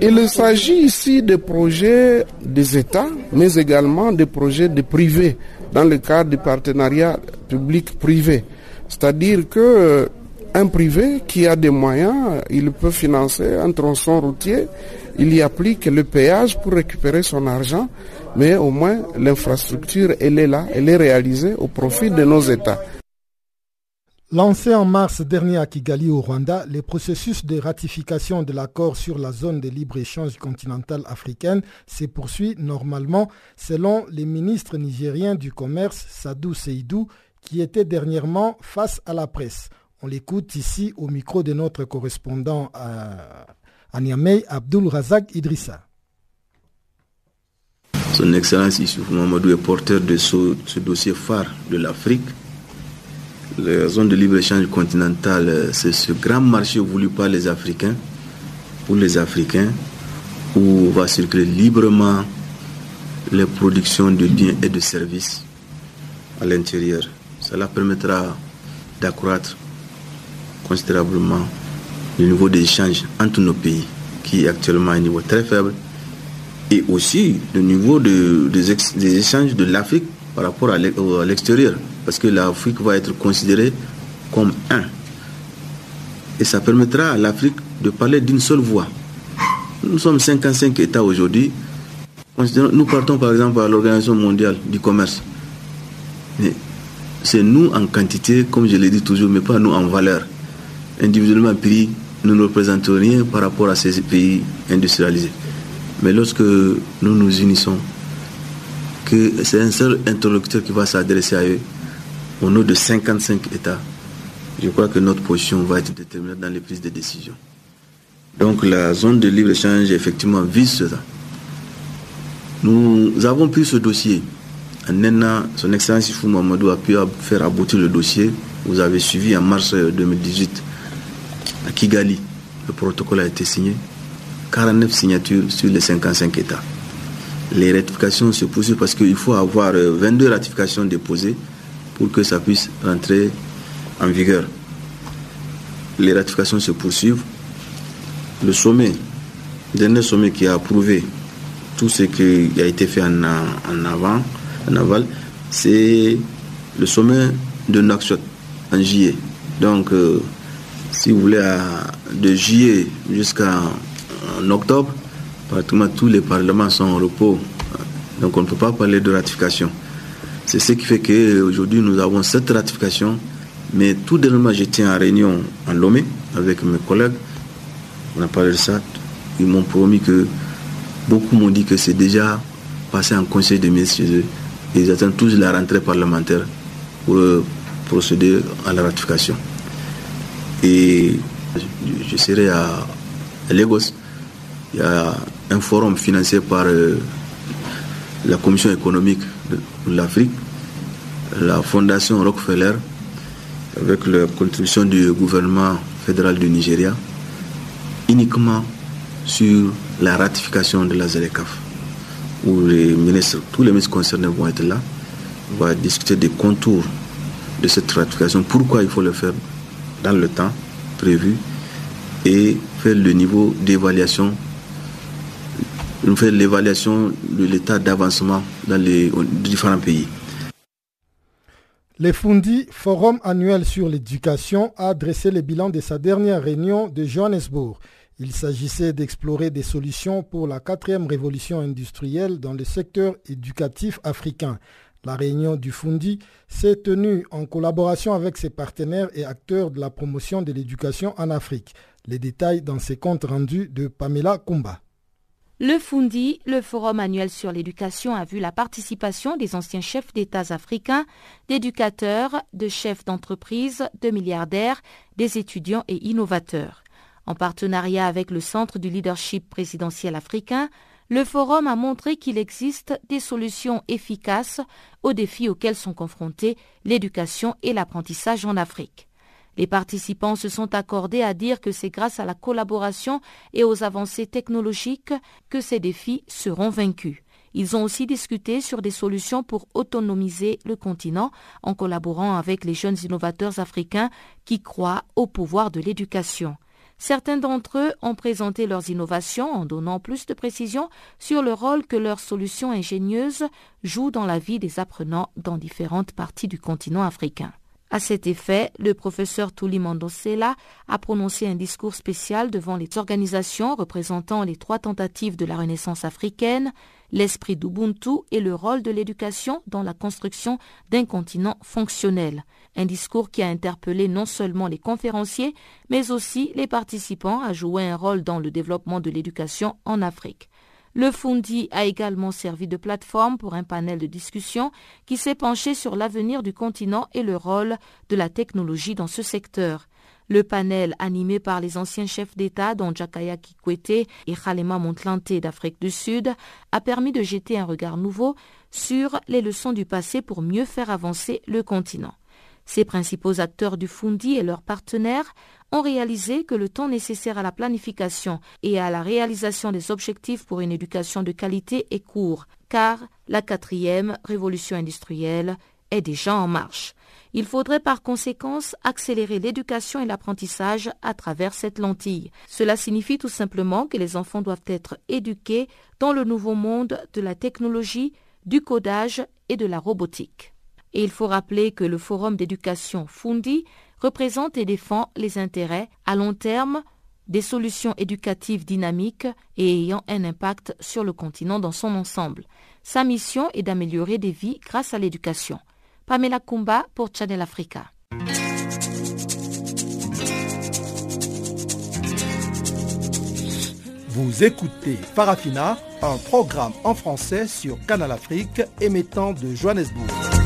il s'agit ici de projets des États, mais également des projets de privés, dans le cadre du partenariat public-privé. C'est-à-dire que euh, un privé qui a des moyens, il peut financer un tronçon routier, il y applique le péage pour récupérer son argent, mais au moins l'infrastructure, elle est là, elle est réalisée au profit de nos États. Lancé en mars dernier à Kigali au Rwanda, le processus de ratification de l'accord sur la zone de libre-échange continentale africaine se poursuit normalement selon les ministres nigériens du commerce Sadou Seydou qui était dernièrement face à la presse. On l'écoute ici au micro de notre correspondant à, Niamey, Abdul Razak Idrissa. Son Excellence Issouf Mamadou est porteur de ce dossier phare de l'Afrique la zone de libre-échange continentale, euh, c'est ce grand marché voulu par les Africains, pour les Africains, où va circuler librement les productions de biens et de services à l'intérieur. Cela permettra d'accroître considérablement le niveau d'échange entre nos pays, qui est actuellement à un niveau très faible, et aussi le niveau des échanges de l'Afrique par rapport à l'extérieur parce que l'Afrique va être considérée comme un. Et ça permettra à l'Afrique de parler d'une seule voix. Nous sommes 55 États aujourd'hui. Nous partons par exemple à l'Organisation mondiale du commerce. C'est nous en quantité, comme je l'ai dit toujours, mais pas nous en valeur. Individuellement pris, nous ne représentons rien par rapport à ces pays industrialisés. Mais lorsque nous nous unissons, que c'est un seul interlocuteur qui va s'adresser à eux, au nom de 55 États, je crois que notre position va être déterminante dans les prises de décision. Donc la zone de libre-échange, effectivement, vise cela. Nous avons pris ce dossier. En un an, son Excellence Ifou Mamadou a pu faire aboutir le dossier. Vous avez suivi en mars 2018 à Kigali. Le protocole a été signé. 49 signatures sur les 55 États. Les ratifications se poursuivent parce qu'il faut avoir 22 ratifications déposées pour que ça puisse rentrer en vigueur. Les ratifications se poursuivent. Le sommet, le dernier sommet qui a approuvé tout ce qui a été fait en, avant, c'est le sommet de Nouakchott en juillet. Donc, euh, si vous voulez, de juillet jusqu'à octobre, pratiquement tous les parlements sont en repos. Donc, on ne peut pas parler de ratification. C'est ce qui fait qu'aujourd'hui, nous avons cette ratification. Mais tout dernièrement, j'étais en réunion en Lomé avec mes collègues. On a parlé de ça. Ils m'ont promis que beaucoup m'ont dit que c'est déjà passé en conseil de ministres chez eux ils attendent tous la rentrée parlementaire pour procéder à la ratification. Et je serai à Lagos. Il y a un forum financé par euh, la Commission économique de l'Afrique, la Fondation Rockefeller, avec la contribution du gouvernement fédéral du Nigeria, uniquement sur la ratification de la ZLECAF, où les ministres, tous les ministres concernés vont être là. On va discuter des contours de cette ratification, pourquoi il faut le faire dans le temps prévu et faire le niveau d'évaluation, faire l'évaluation de l'état d'avancement dans les différents pays. Le Fundi, Forum annuel sur l'éducation, a dressé le bilan de sa dernière réunion de Johannesburg. Il s'agissait d'explorer des solutions pour la quatrième révolution industrielle dans le secteur éducatif africain. La réunion du Fundi s'est tenue en collaboration avec ses partenaires et acteurs de la promotion de l'éducation en Afrique. Les détails dans ces comptes rendus de Pamela Kumba. Le Fundi, le forum annuel sur l'éducation, a vu la participation des anciens chefs d'État africains, d'éducateurs, de chefs d'entreprise, de milliardaires, des étudiants et innovateurs. En partenariat avec le Centre du leadership présidentiel africain, le forum a montré qu'il existe des solutions efficaces aux défis auxquels sont confrontés l'éducation et l'apprentissage en Afrique. Les participants se sont accordés à dire que c'est grâce à la collaboration et aux avancées technologiques que ces défis seront vaincus. Ils ont aussi discuté sur des solutions pour autonomiser le continent en collaborant avec les jeunes innovateurs africains qui croient au pouvoir de l'éducation. Certains d'entre eux ont présenté leurs innovations en donnant plus de précisions sur le rôle que leurs solutions ingénieuses jouent dans la vie des apprenants dans différentes parties du continent africain. À cet effet, le professeur Tuli Mandosela a prononcé un discours spécial devant les organisations représentant les trois tentatives de la Renaissance africaine, l'esprit d'Ubuntu et le rôle de l'éducation dans la construction d'un continent fonctionnel. Un discours qui a interpellé non seulement les conférenciers, mais aussi les participants à jouer un rôle dans le développement de l'éducation en Afrique. Le Fundi a également servi de plateforme pour un panel de discussion qui s'est penché sur l'avenir du continent et le rôle de la technologie dans ce secteur. Le panel, animé par les anciens chefs d'État, dont Jakaya Kikwete et Khalema Montlante d'Afrique du Sud, a permis de jeter un regard nouveau sur les leçons du passé pour mieux faire avancer le continent. Ces principaux acteurs du Fundi et leurs partenaires ont réalisé que le temps nécessaire à la planification et à la réalisation des objectifs pour une éducation de qualité est court, car la quatrième révolution industrielle est déjà en marche. Il faudrait par conséquence accélérer l'éducation et l'apprentissage à travers cette lentille. Cela signifie tout simplement que les enfants doivent être éduqués dans le nouveau monde de la technologie, du codage et de la robotique. Et il faut rappeler que le Forum d'éducation Fundi représente et défend les intérêts à long terme des solutions éducatives dynamiques et ayant un impact sur le continent dans son ensemble. Sa mission est d'améliorer des vies grâce à l'éducation. Pamela Kumba pour Channel Africa. Vous écoutez Farafina, un programme en français sur Canal Afrique émettant de Johannesburg.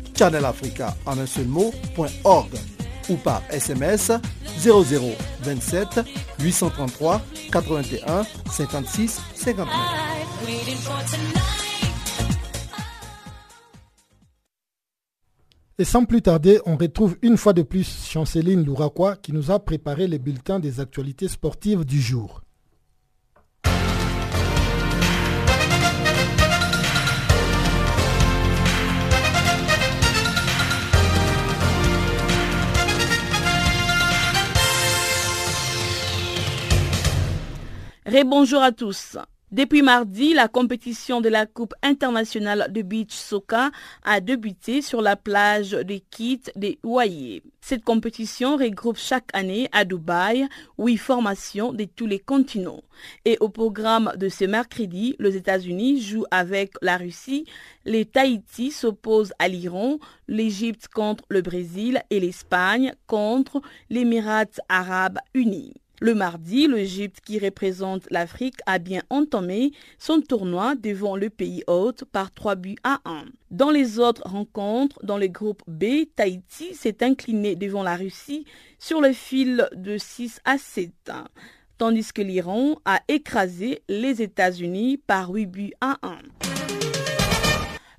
channelafrica en un seul mot.org ou par SMS 0027 833 81 56 59. Et sans plus tarder, on retrouve une fois de plus Chanceline Louraquois qui nous a préparé les bulletins des actualités sportives du jour. Rébonjour à tous. Depuis mardi, la compétition de la Coupe internationale de beach soccer a débuté sur la plage de Kit des Ouaillés. Cette compétition regroupe chaque année à Dubaï huit formations de tous les continents. Et au programme de ce mercredi, les États-Unis jouent avec la Russie, les Tahiti s'opposent à l'Iran, l'Égypte contre le Brésil et l'Espagne contre l'Émirat arabes unis. Le mardi, l'Égypte qui représente l'Afrique a bien entamé son tournoi devant le pays hôte par 3 buts à 1. Dans les autres rencontres, dans le groupe B, Tahiti s'est incliné devant la Russie sur le fil de 6 à 7 tandis que l'Iran a écrasé les États-Unis par 8 buts à 1.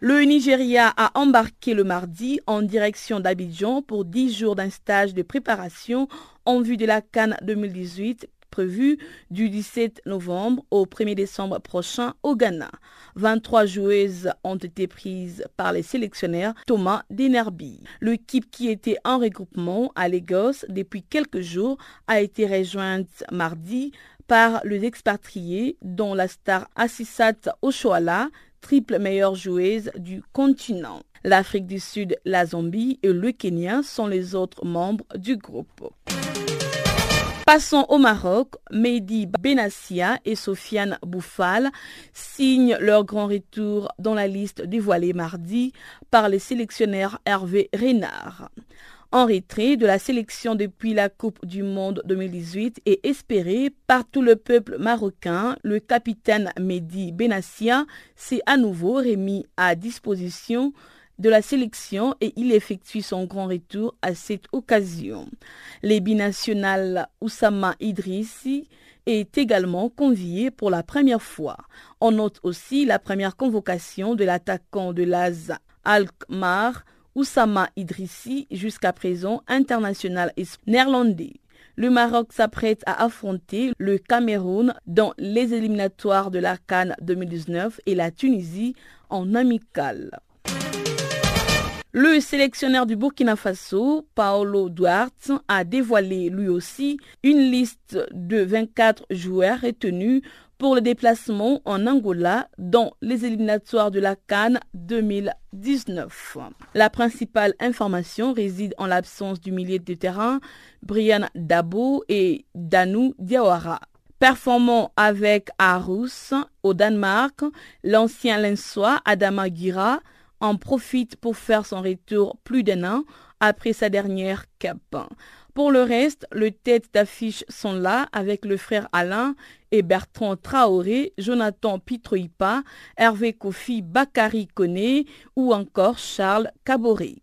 Le Nigeria a embarqué le mardi en direction d'Abidjan pour 10 jours d'un stage de préparation en vue de la Cannes 2018 prévu du 17 novembre au 1er décembre prochain au Ghana. 23 joueuses ont été prises par les sélectionnaires Thomas Denerby. L'équipe qui était en regroupement à Lagos depuis quelques jours a été rejointe mardi par les expatriés dont la star Assisat Oshoala, triple meilleure joueuse du continent. L'Afrique du Sud, la Zambie et le Kenya sont les autres membres du groupe. Passons au Maroc. Mehdi Benassia et Sofiane Bouffal signent leur grand retour dans la liste dévoilée mardi par le sélectionneur Hervé Renard en retrait de la sélection depuis la Coupe du Monde 2018 et espéré par tout le peuple marocain, le capitaine Mehdi Benassia s'est à nouveau remis à disposition de la sélection et il effectue son grand retour à cette occasion. Les binationales Oussama Idrissi est également convié pour la première fois. On note aussi la première convocation de l'attaquant de l'AZ Alkmaar Oussama Idrissi, jusqu'à présent international néerlandais. Le Maroc s'apprête à affronter le Cameroun dans les éliminatoires de la Cannes 2019 et la Tunisie en amical. Le sélectionneur du Burkina Faso, Paolo Duarte, a dévoilé lui aussi une liste de 24 joueurs retenus pour le déplacement en Angola dans les éliminatoires de la Cannes 2019. La principale information réside en l'absence du milieu de terrain Brian Dabo et Danou Diawara. Performant avec Aarhus au Danemark, l'ancien Lensois Adama Gira en profite pour faire son retour plus d'un an après sa dernière cap. Pour le reste, les têtes d'affiche sont là avec le frère Alain et Bertrand Traoré, Jonathan Pitroipa, Hervé Kofi Bakari Kone ou encore Charles Caboret.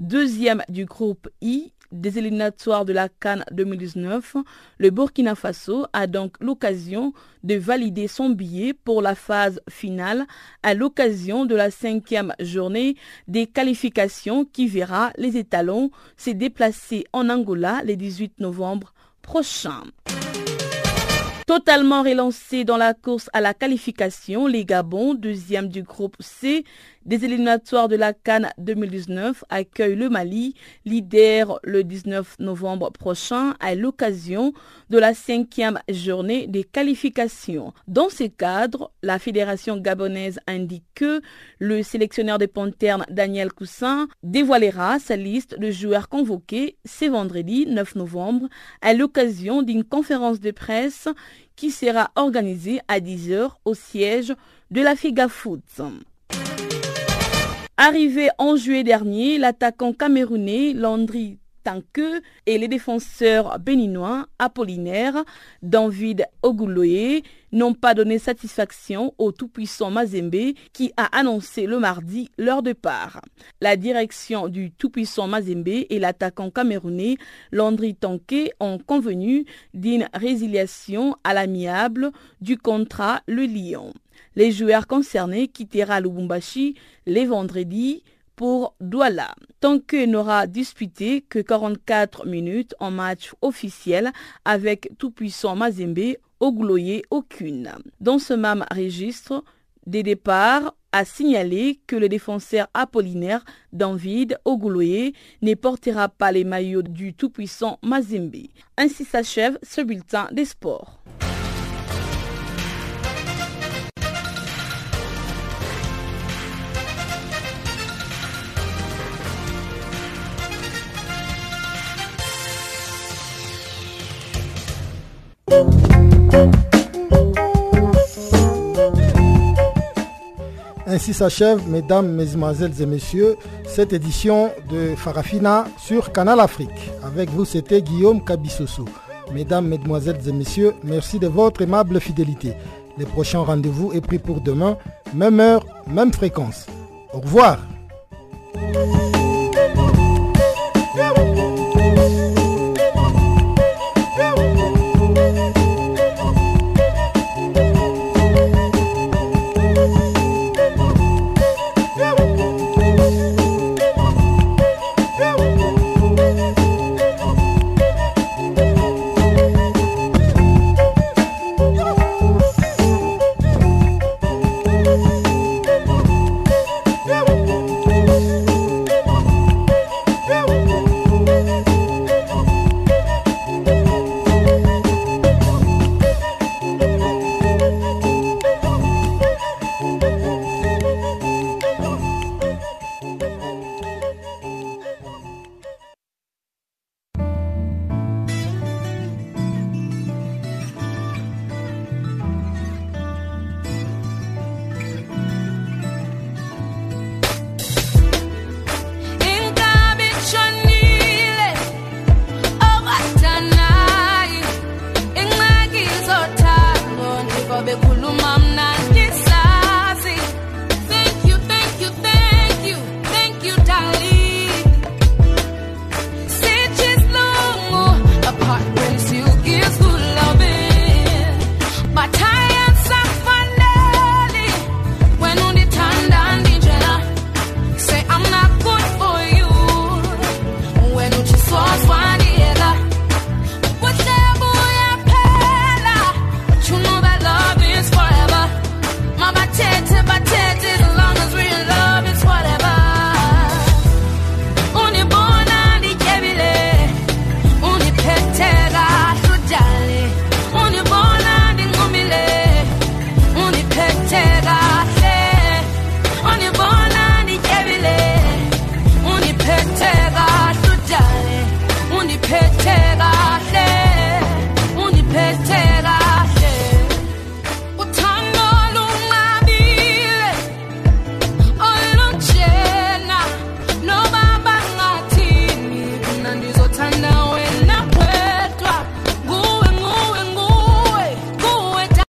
Deuxième du groupe I, des éliminatoires de la Cannes 2019, le Burkina Faso a donc l'occasion de valider son billet pour la phase finale à l'occasion de la cinquième journée des qualifications qui verra les étalons se déplacer en Angola le 18 novembre prochain. Totalement relancé dans la course à la qualification, les Gabons, deuxième du groupe C, des éliminatoires de la Cannes 2019 accueillent le Mali, leader le 19 novembre prochain à l'occasion de la cinquième journée des qualifications. Dans ce cadre, la fédération gabonaise indique que le sélectionneur des Panthères Daniel Coussin dévoilera sa liste de joueurs convoqués ce vendredi 9 novembre à l'occasion d'une conférence de presse qui sera organisée à 10h au siège de la FIGA Foot. Arrivé en juillet dernier, l'attaquant camerounais Landry Tanque et les défenseurs béninois Apollinaire, David Oguloye n'ont pas donné satisfaction au tout-puissant Mazembe qui a annoncé le mardi leur départ. La direction du tout-puissant Mazembe et l'attaquant camerounais Landry Tanque ont convenu d'une résiliation à l'amiable du contrat Le Lyon. Les joueurs concernés quittera Lubumbashi les vendredis pour Douala. Tant que n'aura disputé que 44 minutes en match officiel avec tout-puissant Mazembe, Ogloye aucune. Dans ce même registre, des départs a signalé que le défenseur apollinaire David Ogloye ne portera pas les maillots du tout-puissant Mazembe. Ainsi s'achève ce bulletin des sports. Ainsi s'achève, mesdames, mesdemoiselles et messieurs, cette édition de Farafina sur Canal Afrique. Avec vous, c'était Guillaume Kabissoso. Mesdames, mesdemoiselles et messieurs, merci de votre aimable fidélité. Le prochain rendez-vous est pris pour demain, même heure, même fréquence. Au revoir.